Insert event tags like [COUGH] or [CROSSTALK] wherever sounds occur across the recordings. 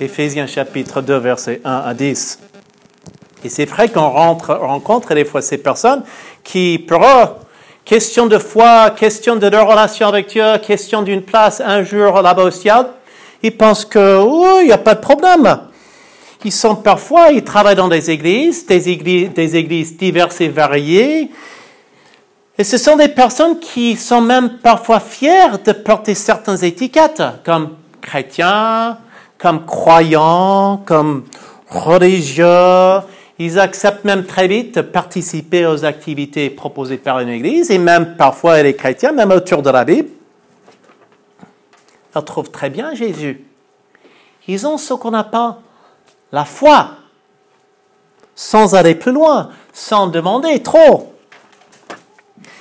Éphésiens chapitre 2, versets 1 à 10. Et c'est vrai qu'on rencontre des fois ces personnes qui, pour eux, question de foi, question de leur relation avec Dieu, question d'une place un jour là-bas au ciel, ils pensent que, oh, il n'y a pas de problème. Ils sont parfois, ils travaillent dans des églises, des églises, diverses et variées. Et ce sont des personnes qui sont même parfois fiers de porter certaines étiquettes, comme chrétiens, comme croyants, comme religieux. Ils acceptent même très vite de participer aux activités proposées par une église, et même parfois les chrétiens, même autour de la Bible. Ils trouvent très bien Jésus. Ils ont ce qu'on pas, la foi, sans aller plus loin, sans demander trop.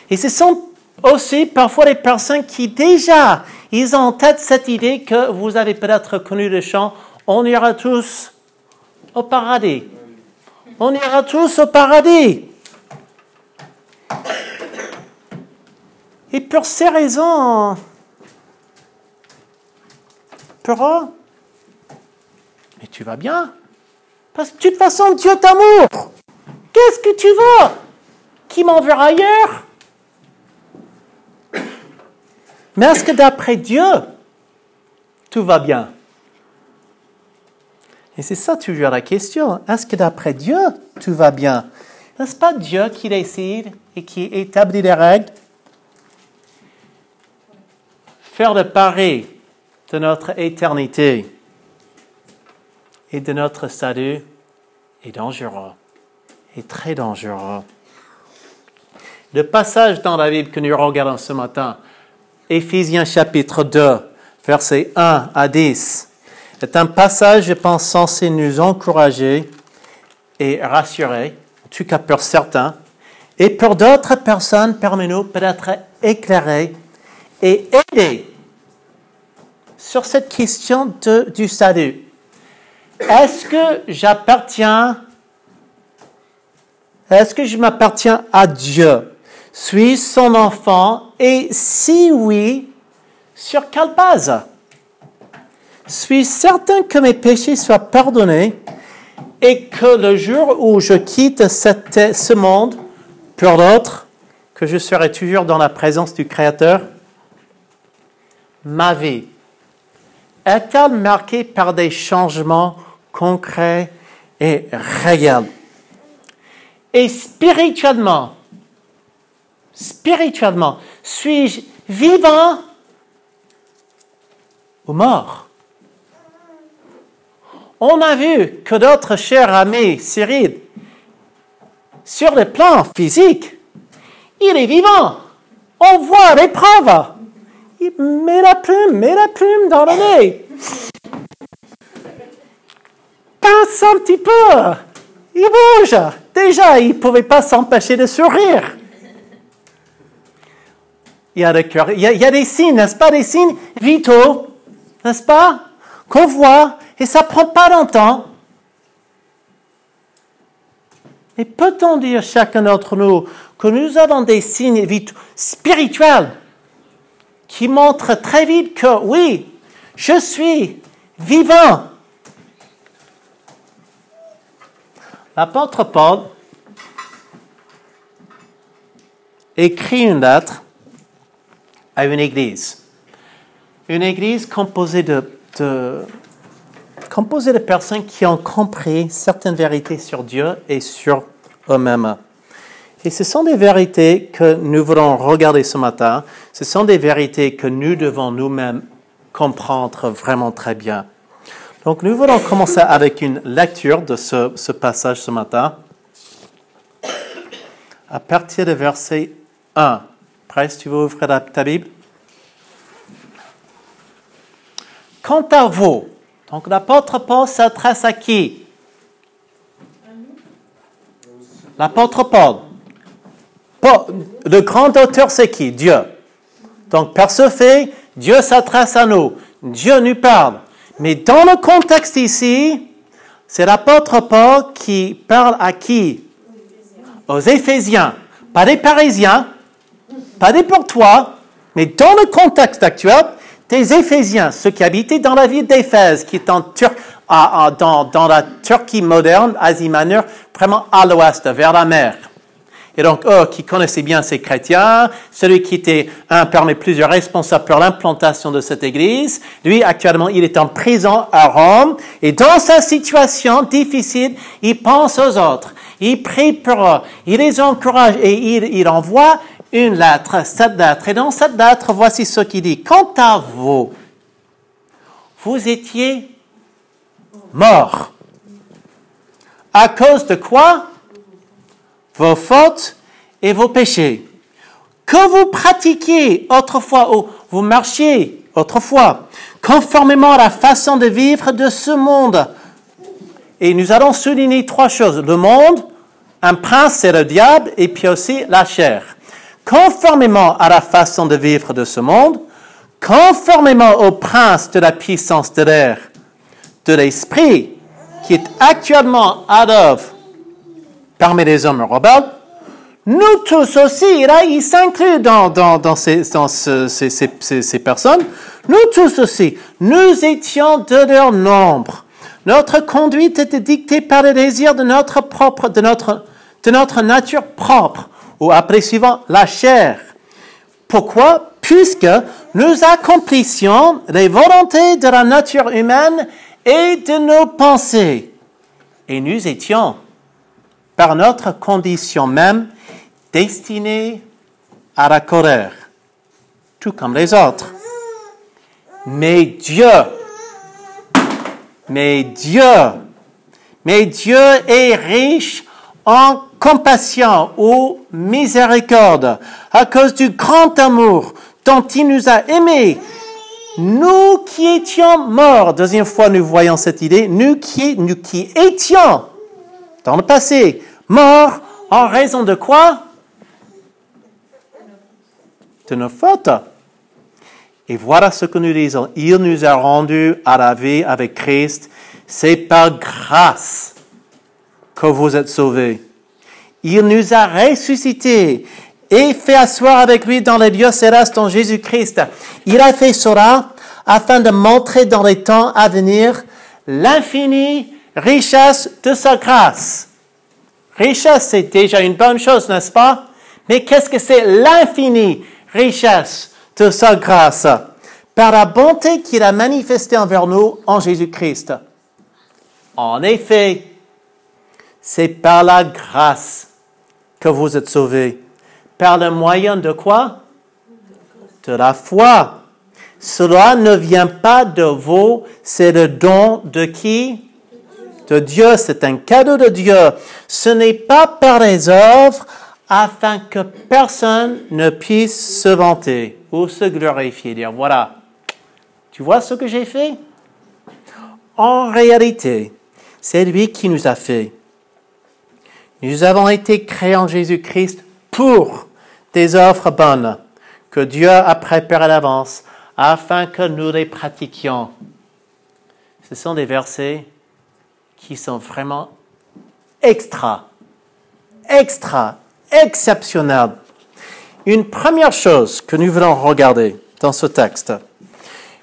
Et ce sont aussi parfois les personnes qui déjà, ils ont en tête cette idée que vous avez peut-être connu le chant, on ira tous au paradis. On ira tous au paradis. Et pour ces raisons, pour mais tu vas bien. Parce que de toute façon, Dieu t'amour. Qu'est-ce que tu veux Qui m'enverra ailleurs? Mais est-ce que d'après Dieu, tout va bien? Et c'est ça toujours la question. Est-ce que d'après Dieu, tout va bien? N'est-ce pas Dieu qui décide et qui établit les règles? Faire le pari de notre éternité et de notre salut est dangereux, est très dangereux. Le passage dans la Bible que nous regardons ce matin Éphésiens chapitre 2, versets 1 à 10, est un passage, je pense, censé nous encourager et rassurer, en tout cas pour certains, et pour d'autres personnes parmi nous peut-être éclairer et aider sur cette question de, du salut. Est-ce que j'appartiens, est-ce que je m'appartiens à Dieu? Suis son enfant et si oui, sur quelle base? Suis certain que mes péchés soient pardonnés et que le jour où je quitte ce monde pour l'autre, que je serai toujours dans la présence du Créateur Ma vie est-elle marquée par des changements concrets et réels? Et spirituellement, spirituellement Suis-je vivant ou mort? On a vu que d'autres chers amis, Cyril, sur le plan physique, il est vivant. On voit l'épreuve. Il met la plume, met la plume dans le nez. Passe un petit peu. Il bouge. Déjà, il ne pouvait pas s'empêcher de sourire il y a cœur. Il y a, des signes, n'est-ce pas, des signes vitaux, n'est-ce pas, qu'on voit, et ça prend pas longtemps. Et peut-on dire chacun d'entre nous que nous avons des signes vitaux spirituels qui montrent très vite que oui, je suis vivant? L'apôtre Paul écrit une lettre à une église. Une église composée de, composée de personnes qui ont compris certaines vérités sur Dieu et sur eux-mêmes. Et ce sont des vérités que nous voulons regarder ce matin. Ce sont des vérités que nous devons nous-mêmes comprendre vraiment très bien. Donc nous voulons commencer avec une lecture de ce, ce passage ce matin. À partir de verset 1. Presse, tu veux ouvrir ta Bible? Quant à vous, donc l'apôtre Paul s'adresse à qui? L'apôtre Paul. Le grand auteur, c'est qui? Dieu. Donc, par ce fait, Dieu s'adresse à nous. Dieu nous parle. Mais dans le contexte ici, c'est l'apôtre Paul qui parle à qui? Aux Éphésiens. Pas des Parisiens, pas des pour toi, mais dans le contexte actuel, des Éphésiens, ceux qui habitaient dans la ville d'Éphèse, qui est en, dans, dans la Turquie moderne, Asie mineure, vraiment à l'ouest, vers la mer. Et donc, eux qui connaissaient bien ces chrétiens, celui qui était un parmi plusieurs responsables pour l'implantation de cette église, lui, actuellement, il est en prison à Rome. Et dans sa situation difficile, il pense aux autres. Il prie pour eux. Il les encourage et il, il envoie une lettre, cette lettre. Et dans cette lettre, voici ce qu'il dit. Quant à vous, vous étiez morts. À cause de quoi? Vos fautes et vos péchés, que vous pratiquiez autrefois ou vous marchiez autrefois, conformément à la façon de vivre de ce monde. Et nous allons souligner trois choses. Le monde, un prince, c'est le diable, et puis aussi la chair. Conformément à la façon de vivre de ce monde, conformément au prince de la puissance de l'air, de l'esprit, qui est actuellement à l'œuvre parmi les hommes rebelles, nous tous aussi, là, il s'inclut dans, ces, ces, personnes, nous tous aussi, nous étions de leur nombre. Notre conduite était dictée par les désirs de notre propre, de notre, de notre nature propre, ou après suivant, la chair. Pourquoi? Puisque nous accomplissions les volontés de la nature humaine et de nos pensées. Et nous étions par notre condition même, destinés à la colère, tout comme les autres. Mais Dieu, mais Dieu, mais Dieu est riche en compassion ou miséricorde à cause du grand amour dont il nous a aimés. Nous qui étions morts, deuxième fois nous voyons cette idée, nous qui, nous qui étions dans le passé Mort en raison de quoi? De nos fautes. Et voilà ce que nous disons. Il nous a rendus à la vie avec Christ. C'est par grâce que vous êtes sauvés. Il nous a ressuscités et fait asseoir avec lui dans les lieux célestes en Jésus-Christ. Il a fait cela afin de montrer dans les temps à venir l'infinie richesse de sa grâce Richesse, c'est déjà une bonne chose, n'est-ce pas? Mais qu'est-ce que c'est l'infinie richesse de sa grâce? Par la bonté qu'il a manifestée envers nous en Jésus-Christ? En effet, c'est par la grâce que vous êtes sauvés. Par le moyen de quoi? De la foi. Cela ne vient pas de vous, c'est le don de qui? de Dieu, c'est un cadeau de Dieu. Ce n'est pas par les œuvres afin que personne ne puisse se vanter ou se glorifier, dire voilà, tu vois ce que j'ai fait? En réalité, c'est lui qui nous a fait. Nous avons été créés en Jésus-Christ pour des œuvres bonnes que Dieu a préparées à l'avance afin que nous les pratiquions. Ce sont des versets qui sont vraiment extra, extra, exceptionnels. Une première chose que nous voulons regarder dans ce texte,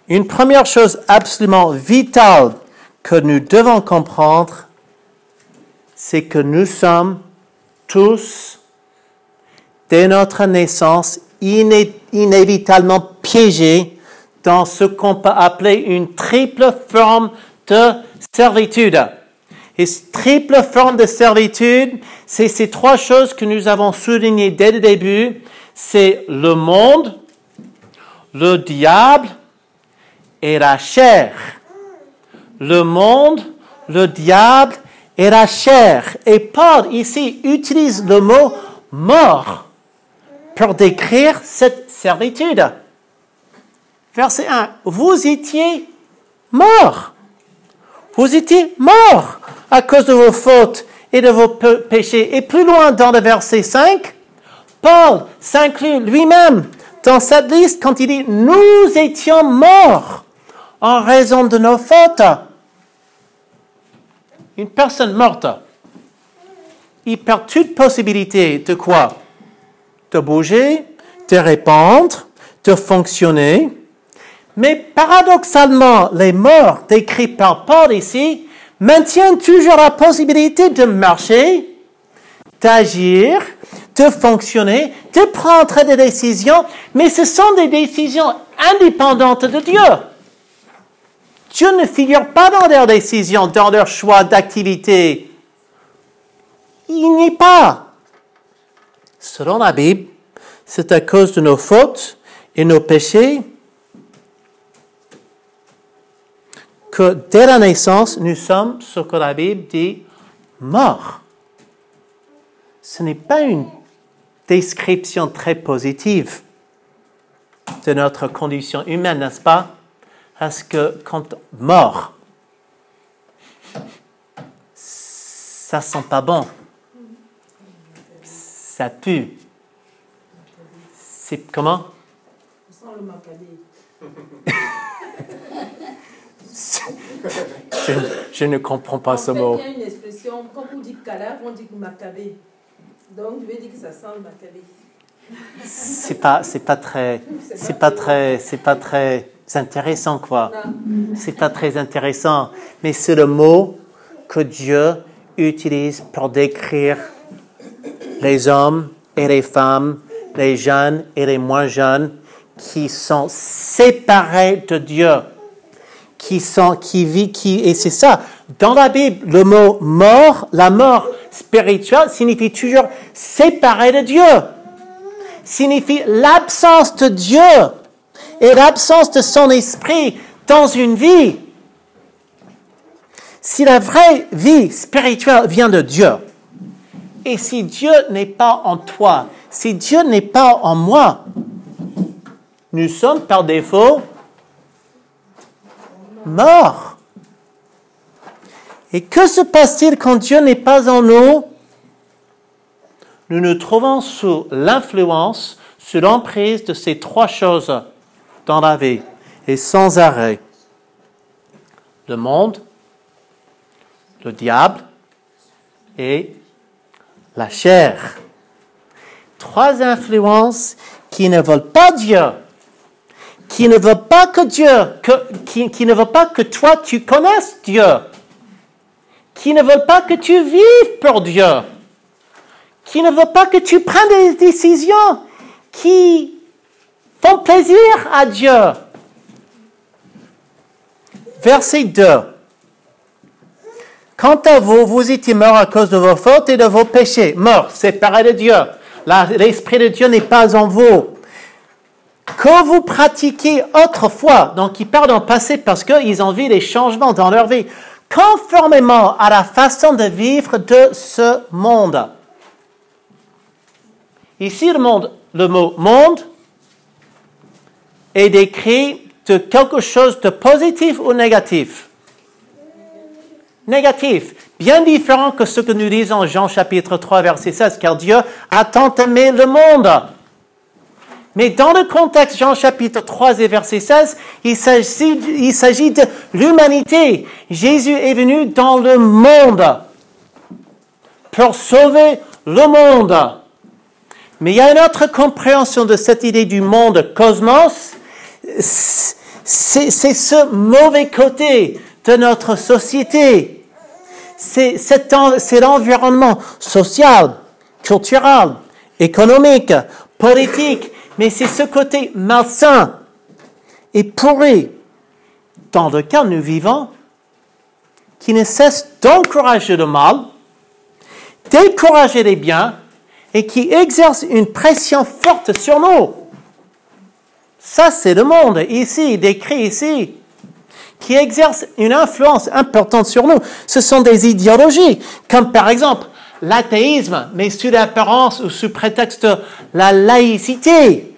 une première chose absolument vitale que nous devons comprendre, c'est que nous sommes tous, dès notre naissance, inévitablement piégés dans ce qu'on peut appeler une triple forme de servitude. Et triple forme de servitude, c'est ces trois choses que nous avons soulignées dès le début. C'est le monde, le diable et la chair. Le monde, le diable et la chair. Et Paul ici utilise le mot mort pour décrire cette servitude. Verset 1. Vous étiez mort. Vous étiez mort à cause de vos fautes et de vos péchés. Et plus loin dans le verset 5, Paul s'inclut lui-même dans cette liste quand il dit Nous étions morts en raison de nos fautes. Une personne morte, il perd toute possibilité de quoi? De bouger, de répondre, de fonctionner. Mais paradoxalement, les morts décrits par Paul ici maintiennent toujours la possibilité de marcher, d'agir, de fonctionner, de prendre des décisions, mais ce sont des décisions indépendantes de Dieu. Dieu ne figure pas dans leurs décisions, dans leurs choix d'activité. Il n'y pas. Selon la Bible, c'est à cause de nos fautes et nos péchés que dès la naissance, nous sommes ce que la Bible dit morts. Ce n'est pas une description très positive de notre condition humaine, n'est-ce pas? Parce que quand mort, ça sent pas bon. Ça pue. C'est comment? je, je, ne comprends pas en ce fait, mot. Il y a une expression, quand vous dites cadavre, on dit macabé. Donc, je vais dire que ça sent le macabé. C'est pas, c'est pas très, [LAUGHS] c'est pas très, c'est pas très intéressant quoi. C'est pas très intéressant, mais c'est le mot que Dieu utilise pour décrire les hommes et les femmes, les jeunes et les moins jeunes, qui sont séparés de Dieu, qui sont, qui vivent, qui, et c'est ça. Dans la Bible, le mot mort, la mort spirituelle signifie toujours séparé de Dieu. Signifie l'absence de Dieu et l'absence de son esprit dans une vie. Si la vraie vie spirituelle vient de Dieu, et si Dieu n'est pas en toi, si Dieu n'est pas en moi, nous sommes par défaut morts. Et que se passe-t-il quand Dieu n'est pas en nous? Nous nous trouvons sous l'influence, sous l'emprise de ces trois choses dans la vie et sans arrêt. Le monde, le diable et la chair. Trois influences qui ne veulent pas Dieu, qui ne veulent pas que Dieu, qui, qui ne veulent pas que toi tu connaisses Dieu, qui ne veulent pas que tu vives pour Dieu, qui ne veulent pas que tu prennes des décisions qui font plaisir à Dieu. Verset 2. Quant à vous, vous étiez morts à cause de vos fautes et de vos péchés. Morts, séparés de Dieu. L'Esprit de Dieu n'est pas en vous. Que vous pratiquiez autrefois, donc ils parlent en passé parce qu'ils ont vu des changements dans leur vie, conformément à la façon de vivre de ce monde. Ici, le, monde, le mot monde est décrit de quelque chose de positif ou négatif. Négatif, bien différent que ce que nous disons en Jean chapitre 3 verset 16, car Dieu a tant aimé le monde. Mais dans le contexte Jean chapitre 3 et verset 16, il s'agit, il s'agit de l'humanité. Jésus est venu dans le monde pour sauver le monde. Mais il y a une autre compréhension de cette idée du monde cosmos. C'est, ce mauvais côté de notre société. C'est l'environnement social, culturel, économique, politique, mais c'est ce côté malsain et pourri dans lequel nous vivons qui ne cesse d'encourager le mal, décourager les biens et qui exerce une pression forte sur nous. Ça, c'est le monde ici, décrit ici, qui exerce une influence importante sur nous. Ce sont des idéologies, comme par exemple l'athéisme, mais sous l'apparence ou sous prétexte de la laïcité,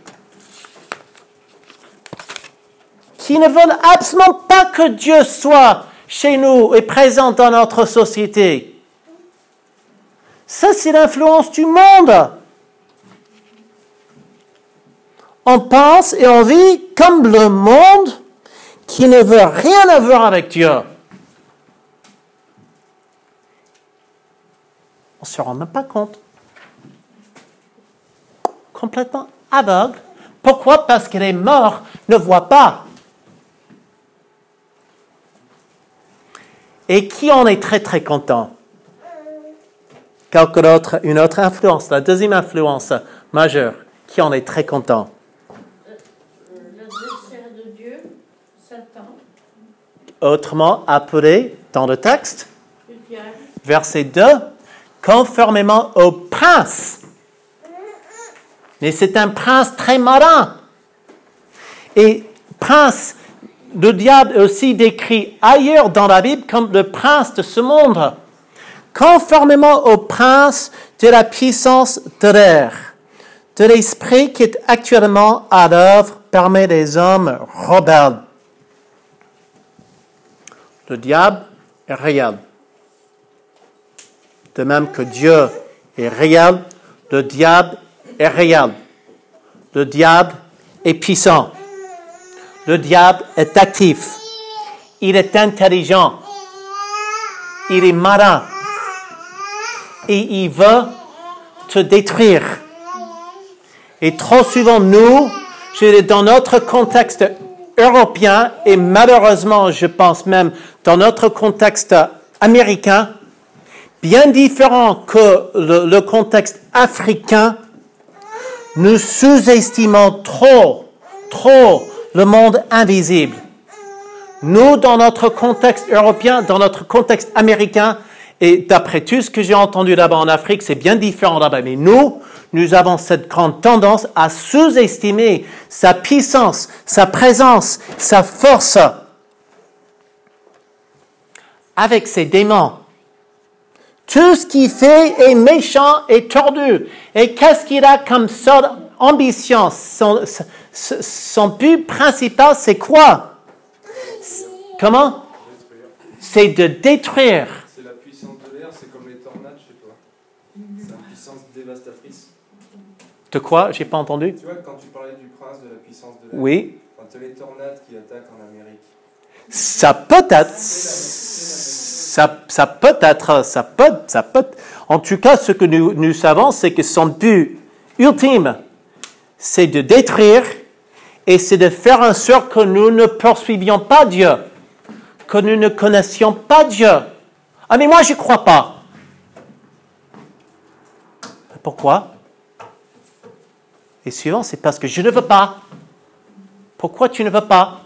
qui ne veulent absolument pas que Dieu soit chez nous et présent dans notre société. Ça, c'est l'influence du monde. on pense et on vit comme le monde qui ne veut rien avoir avec Dieu. On ne se rend même pas compte. Complètement aveugle. Pourquoi? Parce que les morts ne voient pas. Et qui en est très très content? Quelque autre, une autre influence, la deuxième influence majeure, qui en est très content? Autrement appelé dans le texte, verset 2, conformément au prince. Mais c'est un prince très malin. Et prince, le diable est aussi décrit ailleurs dans la Bible comme le prince de ce monde. Conformément au prince de la puissance de l'air, de l'esprit qui est actuellement à l'œuvre parmi les hommes rebelles. Le diable est réel. De même que Dieu est réel, le diable est réel. Le diable est puissant. Le diable est actif. Il est intelligent. Il est malin. Et il veut te détruire. Et trop souvent, nous, dans notre contexte européen, et malheureusement, je pense même dans notre contexte américain, bien différent que le, le contexte africain, nous sous-estimons trop, trop le monde invisible. Nous, dans notre contexte européen, dans notre contexte américain, et d'après tout ce que j'ai entendu là-bas en Afrique, c'est bien différent là-bas. Mais nous, nous avons cette grande tendance à sous-estimer sa puissance, sa présence, sa force avec ses démons. Tout ce qu'il fait est méchant et tordu. Et qu'est-ce qu'il a comme sorte ambition son, son, son but principal, c'est quoi? Comment? C'est de détruire. C'est la puissance de l'air, c'est comme les tornades chez toi. C'est une puissance dévastatrice. De quoi J'ai pas entendu. Tu vois, quand tu parlais du prince de la puissance de l'air, Oui. quand tu as les tornades qui attaquent en Amérique, Ça peut être, ça, ça peut être, ça peut, ça peut. En tout cas, ce que nous, nous savons, c'est que son but ultime, c'est de détruire et c'est de faire en sorte que nous ne poursuivions pas Dieu, que nous ne connaissions pas Dieu. Ah, mais moi, je crois pas. Pourquoi? Et suivant, c'est parce que je ne veux pas. Pourquoi tu ne veux pas?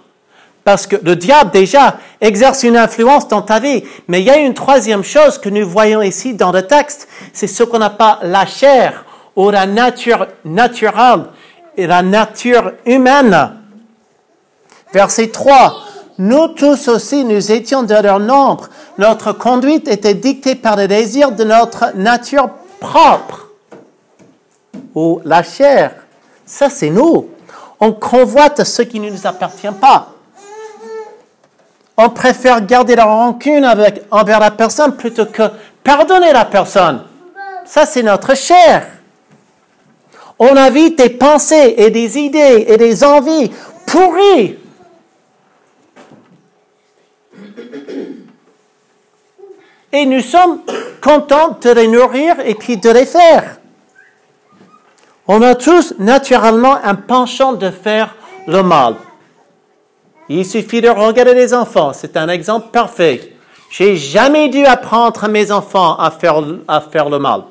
Parce que le diable déjà exerce une influence dans ta vie. Mais il y a une troisième chose que nous voyons ici dans le texte. C'est ce qu'on appelle la chair ou la nature naturelle et la nature humaine. Verset 3. Nous tous aussi, nous étions de leur nombre. Notre conduite était dictée par les désirs de notre nature propre. Ou la chair. Ça, c'est nous. On convoite ce qui ne nous appartient pas. On préfère garder la rancune envers la personne plutôt que pardonner la personne. Ça, c'est notre chair. On a vite des pensées et des idées et des envies pourries. Et nous sommes contents de les nourrir et puis de les faire. On a tous naturellement un penchant de faire le mal. Il suffit de regarder les enfants, c'est un exemple parfait. J'ai jamais dû apprendre à mes enfants à faire, à faire le mal.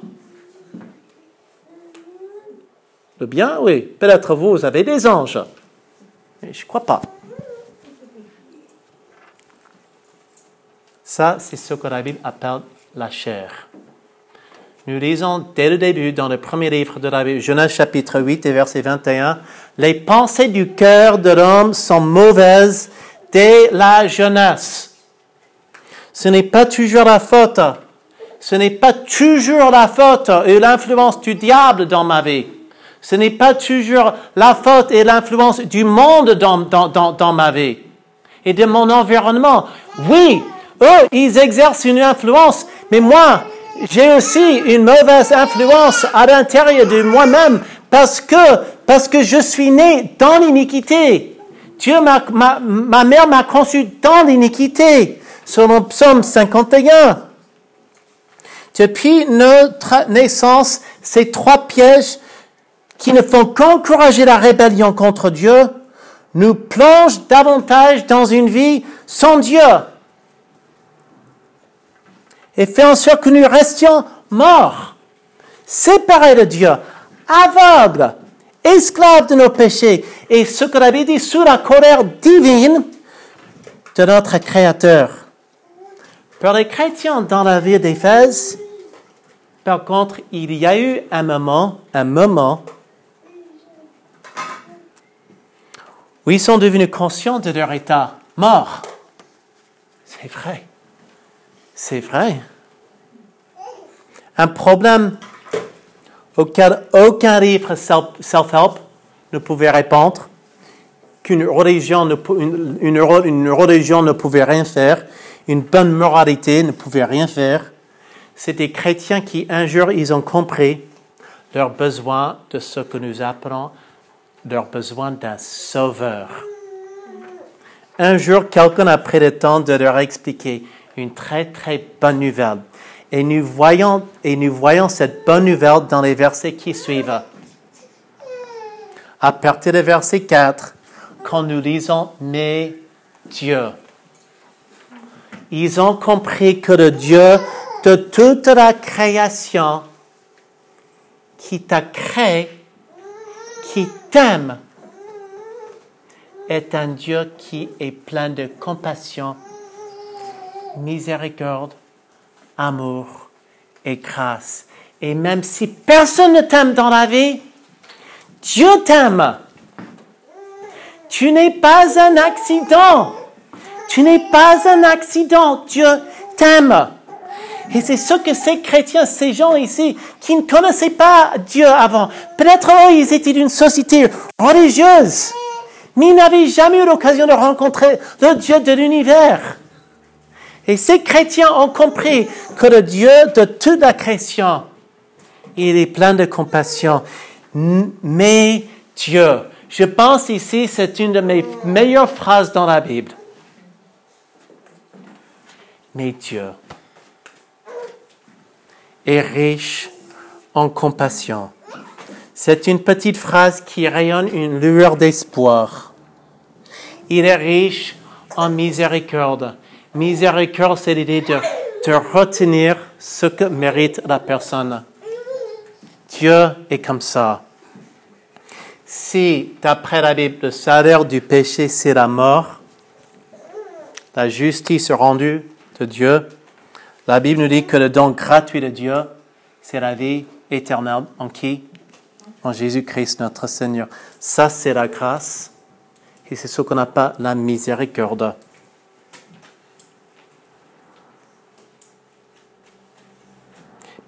Le bien, oui. Peut-être vous, avez des anges. Je ne crois pas. Ça, c'est ce que la Bible appelle la chair. Nous lisons dès le début, dans le premier livre de la Bible, Genèse chapitre 8 et verset 21, Les pensées du cœur de l'homme sont mauvaises dès la jeunesse. Ce n'est pas toujours la faute. Ce n'est pas toujours la faute et l'influence du diable dans ma vie. Ce n'est pas toujours la faute et l'influence du monde dans, dans, dans, dans ma vie et de mon environnement. Oui, eux, ils exercent une influence, mais moi, j'ai aussi une mauvaise influence à l'intérieur de moi-même parce que, parce que je suis né dans l'iniquité. Dieu m'a, ma, ma mère m'a conçu dans l'iniquité. Selon Psaume 51. Depuis notre naissance, ces trois pièges qui ne font qu'encourager la rébellion contre Dieu nous plongent davantage dans une vie sans Dieu. Et fait en sorte que nous restions morts, séparés de Dieu, aveugles, esclaves de nos péchés, et ce que l'avait dit sous la colère divine de notre Créateur. Pour les chrétiens dans la ville d'Éphèse, par contre, il y a eu un moment, un moment où ils sont devenus conscients de leur état mort. C'est vrai. C'est vrai. Un problème auquel aucun livre self-help ne pouvait répondre, qu'une religion, ne, pouvait rien faire, une bonne moralité ne pouvait rien faire. C'est des chrétiens qui, un jour, ils ont compris leur besoin de ce que nous appelons leur besoin d'un sauveur. Un jour, quelqu'un a pris le temps de leur expliquer une très très bonne nouvelle. Et nous voyons, et nous voyons cette bonne nouvelle dans les versets qui suivent. À partir du verset 4, quand nous lisons Mais Dieu, ils ont compris que le Dieu de toute la création qui t'a créé, qui t'aime, est un Dieu qui est plein de compassion, miséricorde, amour et grâce. Et même si personne ne t'aime dans la vie, Dieu t'aime. Tu n'es pas un accident. Tu n'es pas un accident. Dieu t'aime. Et c'est ce que ces chrétiens, ces gens ici, qui ne connaissaient pas Dieu avant, peut-être eux, ils étaient d'une société religieuse, mais ils n'avaient jamais eu l'occasion de rencontrer le Dieu de l'univers. Et ces chrétiens ont compris que le Dieu de toute la création, il est plein de compassion. Mais Dieu, je pense ici, c'est une de mes meilleures phrases dans la Bible. Mais Dieu est riche en compassion. C'est une petite phrase qui rayonne une lueur d'espoir. Il est riche en miséricorde. Miséricorde, c'est l'idée de, retenir ce que mérite la personne. Dieu est comme ça. Si, d'après la Bible, le salaire du péché, c'est la mort, la justice rendue de Dieu, la Bible nous dit que le don gratuit de Dieu, c'est la vie éternelle en qui? En Jésus-Christ notre Seigneur. Ça, c'est la grâce. Et c'est ce qu'on appelle la miséricorde.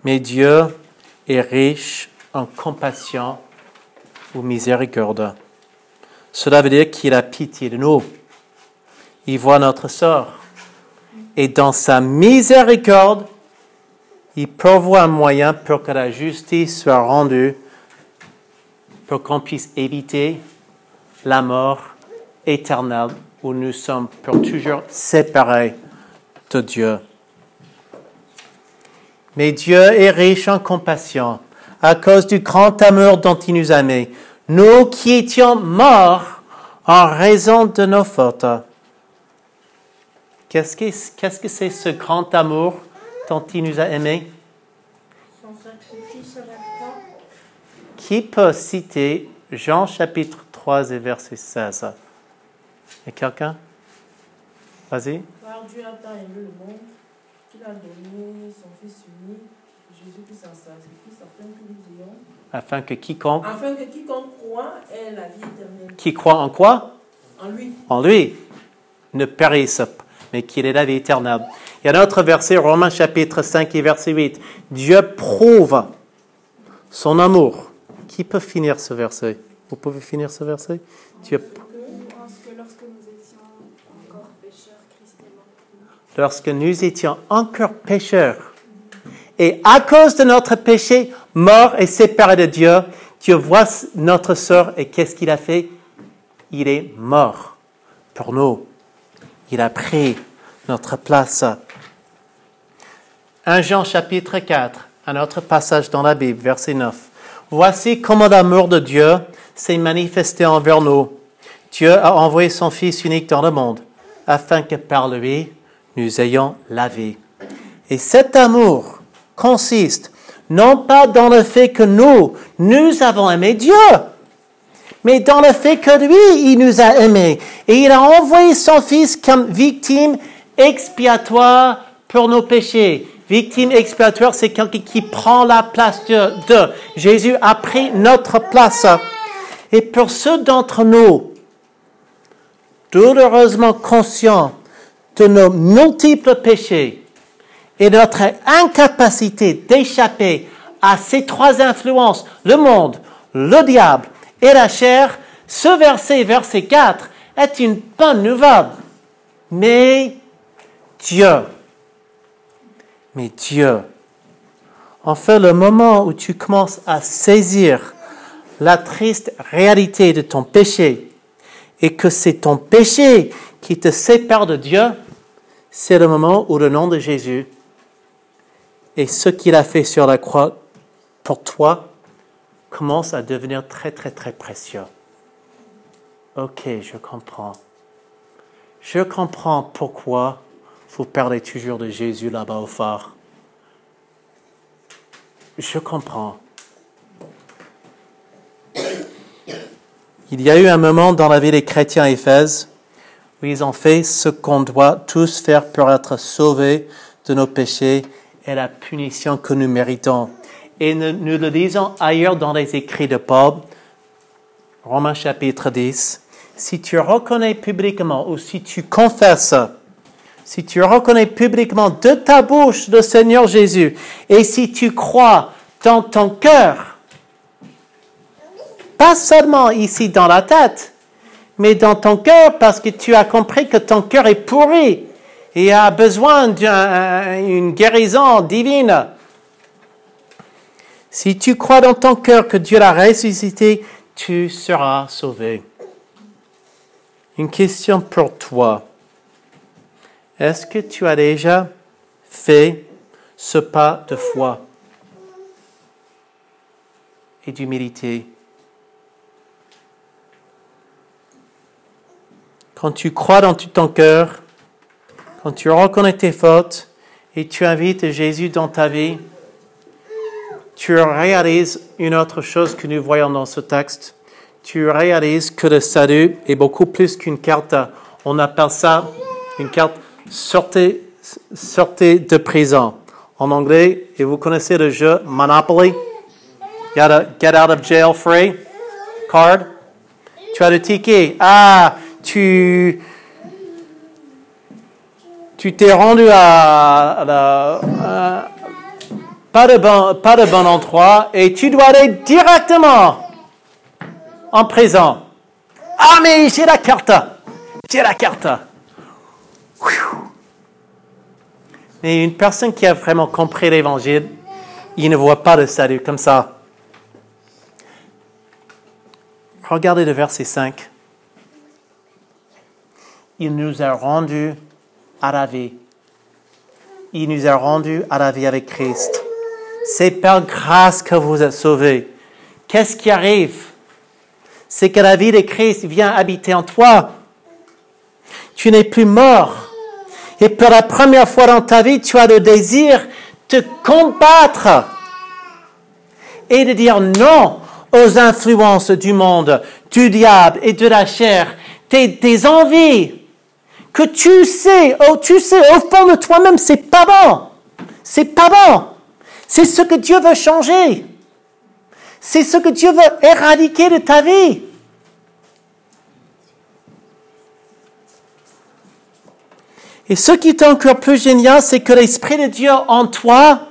Mais Dieu est riche en compassion ou miséricorde. Cela veut dire qu'il a pitié de nous. Il voit notre sort. Et dans sa miséricorde, il pourvoit un moyen pour que la justice soit rendue, pour qu'on puisse éviter la mort éternelle où nous sommes pour toujours séparés de Dieu. Mais Dieu est riche en compassion à cause du grand amour dont il nous a. Nous qui étions morts en raison de nos fautes. Qu'est-ce que c'est ce grand amour dont il nous a aimés? Qui peut citer Jean chapitre 3 et verset 16? Y a quelqu'un? Vas-y. A donné son Fils unique, Jésus-Christ en sacrifice, afin que nous ayons, Afin que quiconque, afin que quiconque croit ait la vie éternelle. qui croit en quoi? En lui. en lui ne périsse, mais qu'il ait la vie éternelle. Il y a un autre verset, Romains chapitre 5 et verset 8. Dieu prouve son amour. Qui peut finir ce verset? Vous pouvez finir ce verset? Dieu, Parce que lorsque nous étions encore pécheurs, Christ est mort pour nous. Lorsque nous étions encore pécheurs, et à cause de notre péché, mort et séparés de Dieu, Dieu voit notre sort et qu'est-ce qu'il a fait? Il est mort pour nous. Il a pris notre place. 1 Jean chapitre 4, un autre passage dans la Bible, verset 9. Voici comment l'amour de Dieu s'est manifesté envers nous. Dieu a envoyé son Fils unique dans le monde, afin que par lui, nous ayons la vie. Et cet amour consiste non pas dans le fait que nous, nous avons aimé Dieu, mais dans le fait que lui, il nous a aimés. Et il a envoyé son Fils comme victime expiatoire pour nos péchés. Victime expiatoire, c'est quelqu'un qui prend la place de, de. Jésus a pris notre place. Et pour ceux d'entre nous, douloureusement conscients de nos multiples péchés et notre incapacité d'échapper à ces trois influences, le monde, le diable et la chair, ce verset, verset 4, est une bonne nouvelle. Mais Dieu, mais Dieu, en fait, le moment où tu commences à saisir la triste réalité de ton péché et que c'est ton péché qui te sépare de Dieu, c'est le moment où le nom de Jésus et ce qu'il a fait sur la croix pour toi commence à devenir très très très précieux. Ok, je comprends. Je comprends pourquoi vous parlez toujours de Jésus là-bas au phare. Je comprends. Il y a eu un moment dans la vie des chrétiens à Éphèse ils ont fait ce qu'on doit tous faire pour être sauvés de nos péchés et la punition que nous méritons. Et nous, le lisons ailleurs dans les écrits de Paul, Romains chapitre 10. Si tu reconnais publiquement ou si tu confesses si tu reconnais publiquement de ta bouche le Seigneur Jésus, et si tu crois dans ton cœur, pas seulement ici dans la tête, mais dans ton cœur parce que tu as compris que ton cœur est pourri et a besoin d'une guérison divine. Si tu crois dans ton cœur que Dieu l'a ressuscité, tu seras sauvé. Une question pour toi. Est-ce que tu as déjà fait ce pas de foi et d'humilité? Quand tu crois dans tout ton cœur, quand tu reconnais tes fautes et tu invites Jésus dans ta vie, tu réalises une autre chose que nous voyons dans ce texte. Tu réalises que le salut est beaucoup plus qu'une carte. On appelle ça une carte sortez, de prison. En anglais, et vous connaissez le jeu Monopoly? Il y a Get Out of Jail Free card. Tu as le ticket. Ah, tu tu t'es rendu à, pas de bon pas de bon endroit et tu dois aller directement en prison. Ah mais j'ai la carte. J'ai la carte. Mais une personne qui a vraiment compris l'évangile, il ne voit pas le salut comme ça. Regardez le verset 5. Il nous a rendus à la vie. Il nous a rendus à la vie avec Christ. C'est par grâce que vous êtes sauvés. Qu'est-ce qui arrive? C'est que la vie de Christ vient habiter en toi. Tu n'es plus mort et pour la première fois dans ta vie, tu as le désir de combattre et de dire non aux influences du monde, du diable et de la chair, tes, envies que tu sais, oh, tu sais, au fond de toi-même, c'est pas bon. C'est pas bon. C'est ce que Dieu veut changer. C'est ce que Dieu veut éradiquer de ta vie. Et ce qui est encore plus génial, c'est que l'Esprit de Dieu en toi,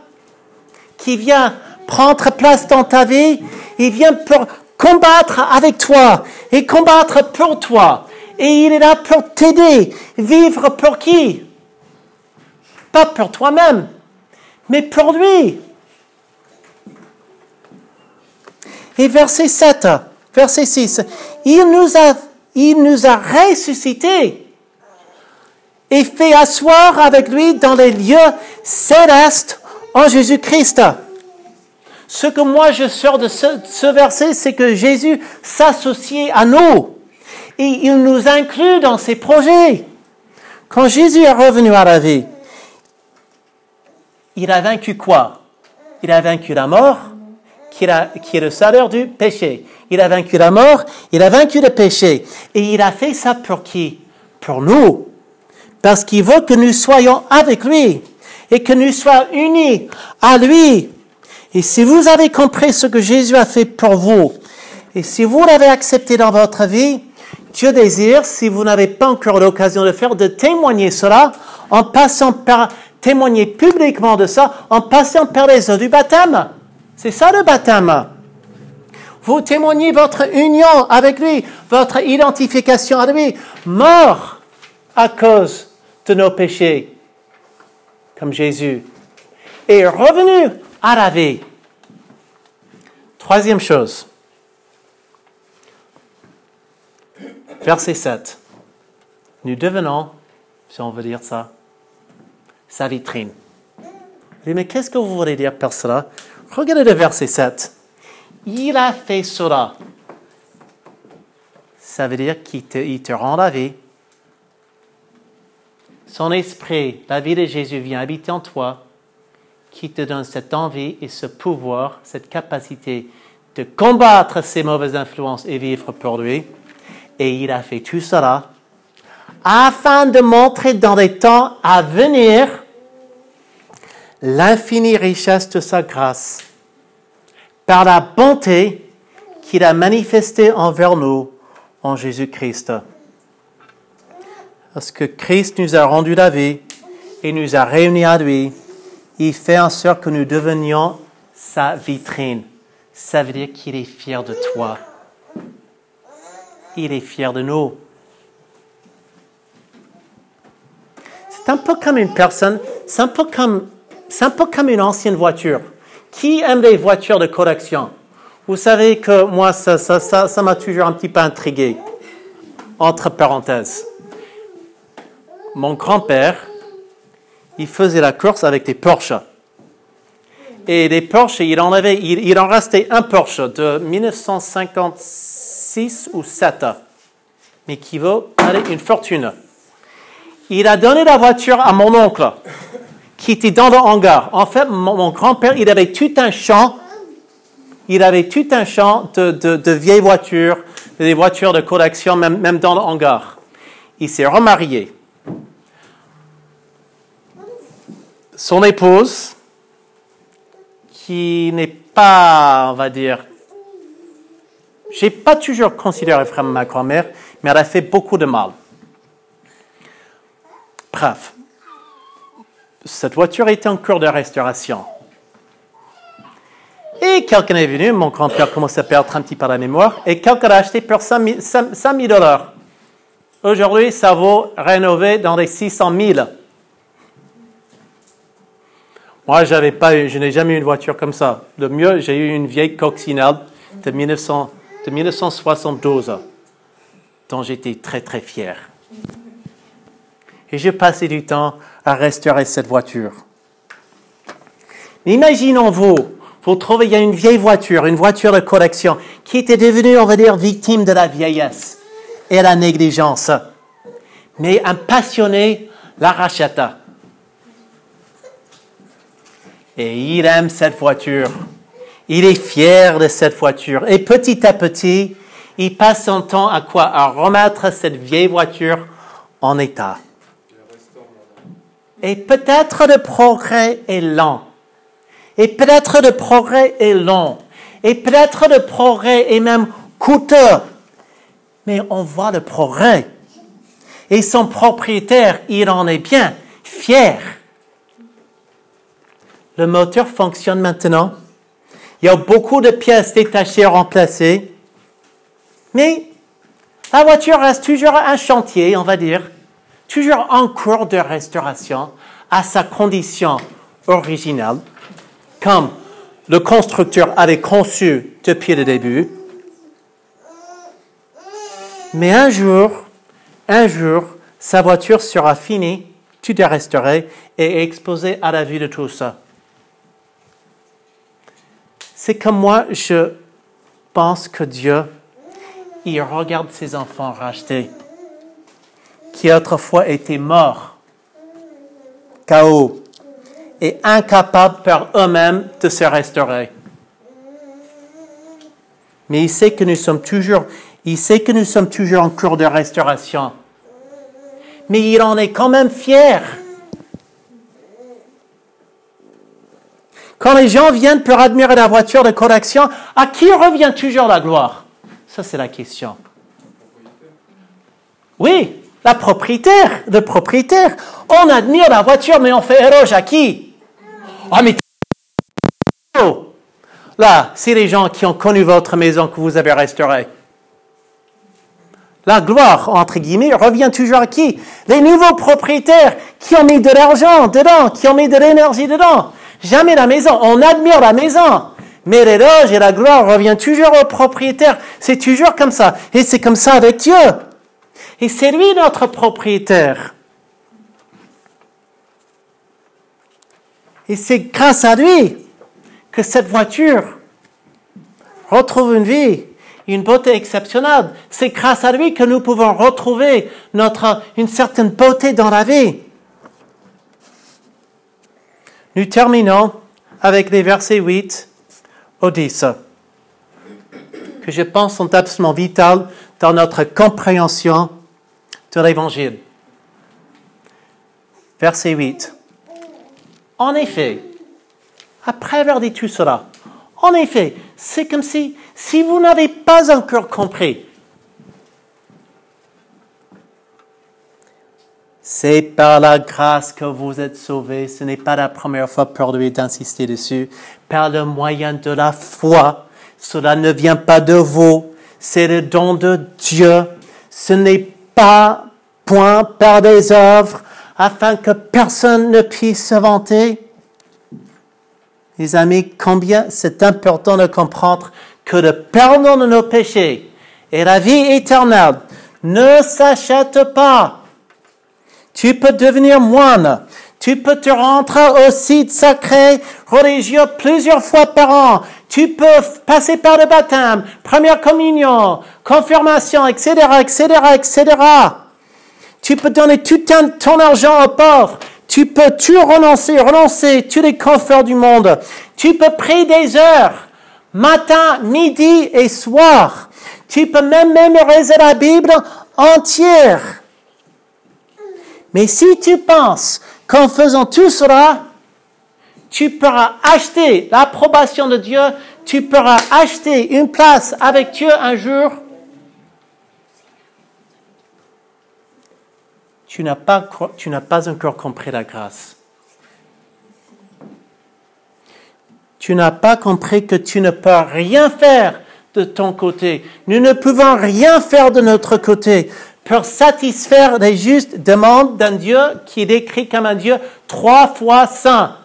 qui vient prendre place dans ta vie, il vient pour combattre avec toi et combattre pour toi. Et il est là pour t'aider. Vivre pour qui? Pas pour toi-même, mais pour lui. Et verset 7, verset 6, il nous a, il nous a ressuscités et fait asseoir avec lui dans les lieux célestes en Jésus-Christ. Ce que moi je sors de ce, verset, c'est que Jésus s'associe à nous et il nous inclut dans ses projets. Quand Jésus est revenu à la vie, il a vaincu quoi? Il a vaincu la mort, qui, qui est le salaire du péché. Il a vaincu la mort, il a vaincu le péché. Et il a fait ça pour qui? Pour nous. Parce qu'il veut que nous soyons avec lui et que nous soyons unis à lui. Et si vous avez compris ce que Jésus a fait pour vous, et si vous l'avez accepté dans votre vie, Dieu désire, si vous n'avez pas encore l'occasion de faire, de témoigner cela en passant par, témoigner publiquement de ça, en passant par les eaux du baptême. C'est ça le baptême. Vous témoignez votre union avec lui, votre identification à lui, mort à cause de nos péchés, comme Jésus, et revenu à la vie. Troisième chose, verset 7. Nous devenons, si on veut dire ça, sa vitrine. Mais qu'est-ce que vous voulez dire par cela? Regardez le verset 7. Il a fait cela. Ça veut dire qu'il te, rend la vie. Son esprit, la vie de Jésus vient habiter en toi, qui te donne cette envie et ce pouvoir, cette capacité de combattre ces mauvaises influences et vivre pour lui. Et il a fait tout cela afin de montrer dans les temps à venir l'infinie richesse de sa grâce par la bonté qu'il a manifestée envers nous en Jésus-Christ. Parce que Christ nous a rendu la vie et nous a réunis à lui, il fait en sorte que nous devenions sa vitrine. Ça veut dire qu'il est fier de toi. Il est fier de nous. C'est un peu comme une personne, c'est un peu comme, c'est un peu comme une ancienne voiture. Qui aime les voitures de collection Vous savez que moi, ça, ça, ça, m'a toujours un petit peu intrigué. Entre parenthèses. Mon grand-père, il faisait la course avec des Porsche. Et des Porsche, il en avait, il, il en restait un Porsche de 1956 ou 7, mais qui vaut une fortune. Il a donné la voiture à mon oncle, qui était dans le hangar. En fait, mon, mon grand-père, il avait tout un champ, il avait tout un champ de, de, de vieilles voitures, des voitures de collection, même, même dans le hangar. Il s'est remarié. Son épouse, qui n'est pas, on va dire, j'ai pas toujours considéré vraiment ma grand-mère, mais elle a fait beaucoup de mal. Bref, cette voiture était en cours de restauration. Et quelqu'un est venu, mon grand-père commence à perdre un petit peu la mémoire, et quelqu'un l'a acheté pour 5 000 dollars. Aujourd'hui, ça vaut rénover dans les 600 000. Moi, j'avais pas, je n'ai jamais eu une voiture comme ça. Le mieux, j'ai eu une vieille coccinelle de, 1900, de 1972, dont j'étais très très fier. Et j'ai passé du temps à restaurer cette voiture. Imaginons-vous, vous trouvez, une vieille voiture, une voiture de collection, qui était devenue, on va dire, victime de la vieillesse et la négligence. Mais un passionné la racheta. Et il aime cette voiture. Il est fier de cette voiture. Et petit à petit, il passe son temps à quoi? À remettre cette vieille voiture en état. Et peut-être le progrès est lent. Et peut-être le progrès est long. Et peut-être le progrès est même coûteux. Mais on voit le progrès. Et son propriétaire, il en est bien fier. Le moteur fonctionne maintenant. Il y a beaucoup de pièces détachées remplacées. Mais la voiture reste toujours un chantier, on va dire, toujours en cours de restauration à sa condition originale, comme le constructeur avait conçu depuis le début. Mais un jour, un jour, sa voiture sera finie, tout est restauré et exposé à la vue de tous. C'est comme moi, je pense que Dieu, il regarde ses enfants rachetés, qui autrefois étaient morts, chaos, et incapables par eux-mêmes de se restaurer. Mais il sait que nous sommes toujours, il sait que nous sommes toujours en cours de restauration. Mais il en est quand même fier. Quand les gens viennent pour admirer la voiture de correction, à qui revient toujours la gloire? Ça, c'est la question. Oui, la propriétaire, le propriétaire. On admire la voiture, mais on fait éloge à qui? Ah, mais là, c'est les gens qui ont connu votre maison que vous avez restaurée. La gloire, entre guillemets, revient toujours à qui? Les nouveaux propriétaires qui ont mis de l'argent dedans, qui ont mis de l'énergie dedans. Jamais la maison. On admire la maison. Mais l'éloge et la gloire revient toujours au propriétaire. C'est toujours comme ça. Et c'est comme ça avec Dieu. Et c'est lui notre propriétaire. Et c'est grâce à lui que cette voiture retrouve une vie, une beauté exceptionnelle. C'est grâce à lui que nous pouvons retrouver notre, une certaine beauté dans la vie. Nous terminons avec les versets 8 au 10, que je pense sont absolument vitaux dans notre compréhension de l'Évangile. Verset 8. En effet, après avoir dit tout cela, en effet, c'est comme si, si vous n'avez pas encore compris C'est par la grâce que vous êtes sauvés. Ce n'est pas la première fois pour lui d'insister dessus. Par le moyen de la foi. Cela ne vient pas de vous. C'est le don de Dieu. Ce n'est pas point par des œuvres afin que personne ne puisse se vanter. Les amis, combien c'est important de comprendre que le pardon de nos péchés et la vie éternelle ne s'achètent pas tu peux devenir moine. Tu peux te rentrer au site sacré religieux plusieurs fois par an. Tu peux passer par le baptême, première communion, confirmation, etc., etc., etc. Tu peux donner tout ton argent aux pauvres. Tu peux tout renoncer, renoncer tous les conforts du monde. Tu peux prier des heures, matin, midi et soir. Tu peux même mémoriser la Bible entière. Mais si tu penses qu'en faisant tout cela, tu pourras acheter l'approbation de Dieu, tu pourras acheter une place avec Dieu un jour, tu n'as pas, encore compris la grâce. Tu n'as pas compris que tu ne peux rien faire de ton côté. Nous ne pouvons rien faire de notre côté pour satisfaire les justes demandes d'un Dieu qui est décrit comme un Dieu trois fois saint.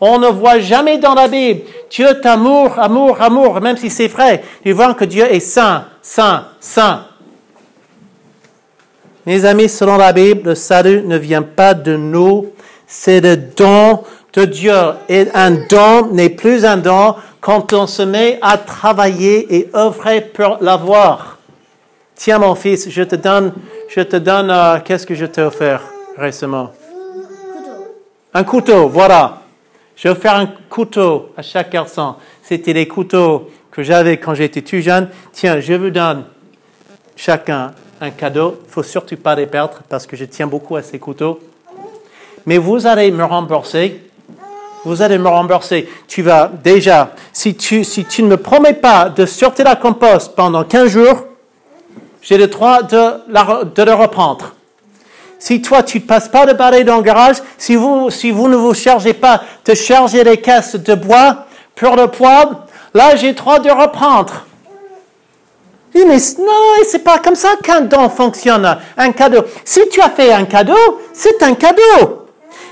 On ne voit jamais dans la Bible Dieu t'amour, amour, amour, même si c'est vrai. Tu vois que Dieu est saint, saint, saint. Mes amis, selon la Bible, le salut ne vient pas de nous, c'est le don de Dieu. Et un don n'est plus un don quand on se met à travailler et œuvrer pour l'avoir. Tiens mon fils, je te donne, je te donne, euh, qu'est-ce que je t'ai offert récemment? Un couteau, voilà. Je vais offert un couteau à chaque garçon. C'était les couteaux que j'avais quand j'étais tout jeune. Tiens, je vous donne chacun un cadeau. Il faut surtout pas les perdre parce que je tiens beaucoup à ces couteaux. Mais vous allez me rembourser. Vous allez me rembourser. Tu vas déjà, si tu, si tu ne me promets pas de sortir la compost pendant 15 jours, j'ai le droit de, le reprendre. Si toi, tu ne passes pas de balai dans le garage, si vous, ne vous chargez pas de charger les caisses de bois pour le poids, là, j'ai le droit de reprendre. Mais non, c'est pas comme ça qu'un don fonctionne, un cadeau. Si tu as fait un cadeau, c'est un cadeau.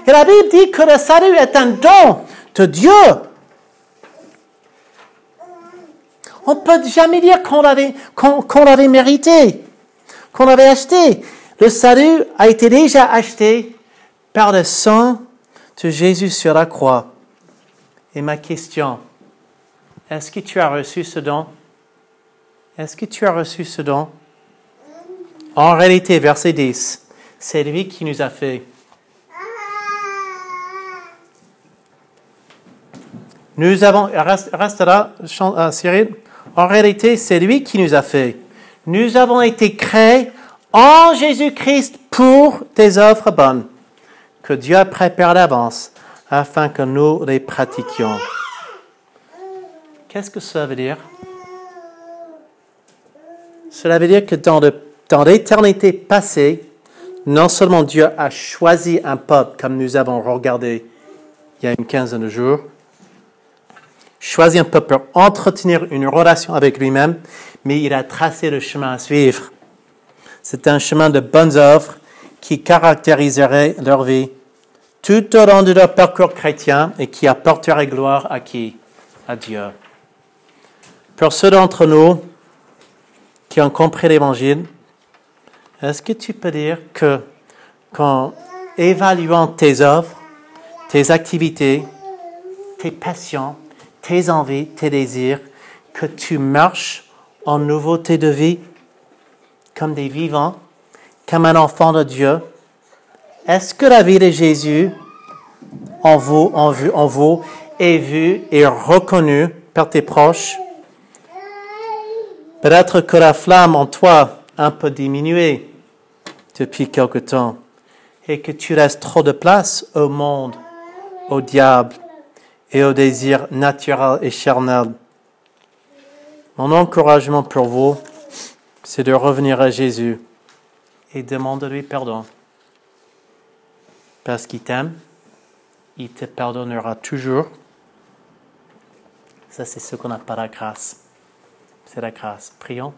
Et la Bible dit que le salut est un don de Dieu. On ne peut jamais dire qu'on l'avait, qu'on, l'avait mérité, qu'on l'avait acheté. Le salut a été déjà acheté par le sang de Jésus sur la croix. Et ma question, est-ce que tu as reçu ce don? Est-ce que tu as reçu ce don? En réalité, verset 10, c'est lui qui nous a fait. Nous avons, reste, reste là, Cyril. En réalité, c'est lui qui nous a fait. Nous avons été créés en Jésus-Christ pour des œuvres bonnes que Dieu a préparées d'avance afin que nous les pratiquions. Qu'est-ce que cela veut dire? Cela veut dire que dans, l'éternité passée, non seulement Dieu a choisi un peuple comme nous avons regardé il y a une quinzaine de jours, choisi un peuple pour entretenir une relation avec lui-même, mais il a tracé le chemin à suivre. C'est un chemin de bonnes œuvres qui caractériserait leur vie tout au long de leur parcours chrétien et qui apporterait gloire à qui? À Dieu. Pour ceux d'entre nous qui ont compris l'Évangile, est-ce que tu peux dire que, qu'en évaluant tes œuvres, tes activités, tes passions, tes envies, tes désirs, que tu marches en nouveauté de vie, comme des vivants, comme un enfant de Dieu? Est-ce que la vie de Jésus en vous, en vue, en vous, est vue et reconnue par tes proches? Peut-être que la flamme en toi a un peu diminué depuis quelque temps et que tu laisses trop de place au monde, au diable et aux désirs naturels et charnels. Mon encouragement pour vous, c'est de revenir à Jésus et demander-lui pardon. Parce qu'il t'aime, il te pardonnera toujours. Ça, c'est ce qu'on appelle la grâce. C'est la grâce. Prions.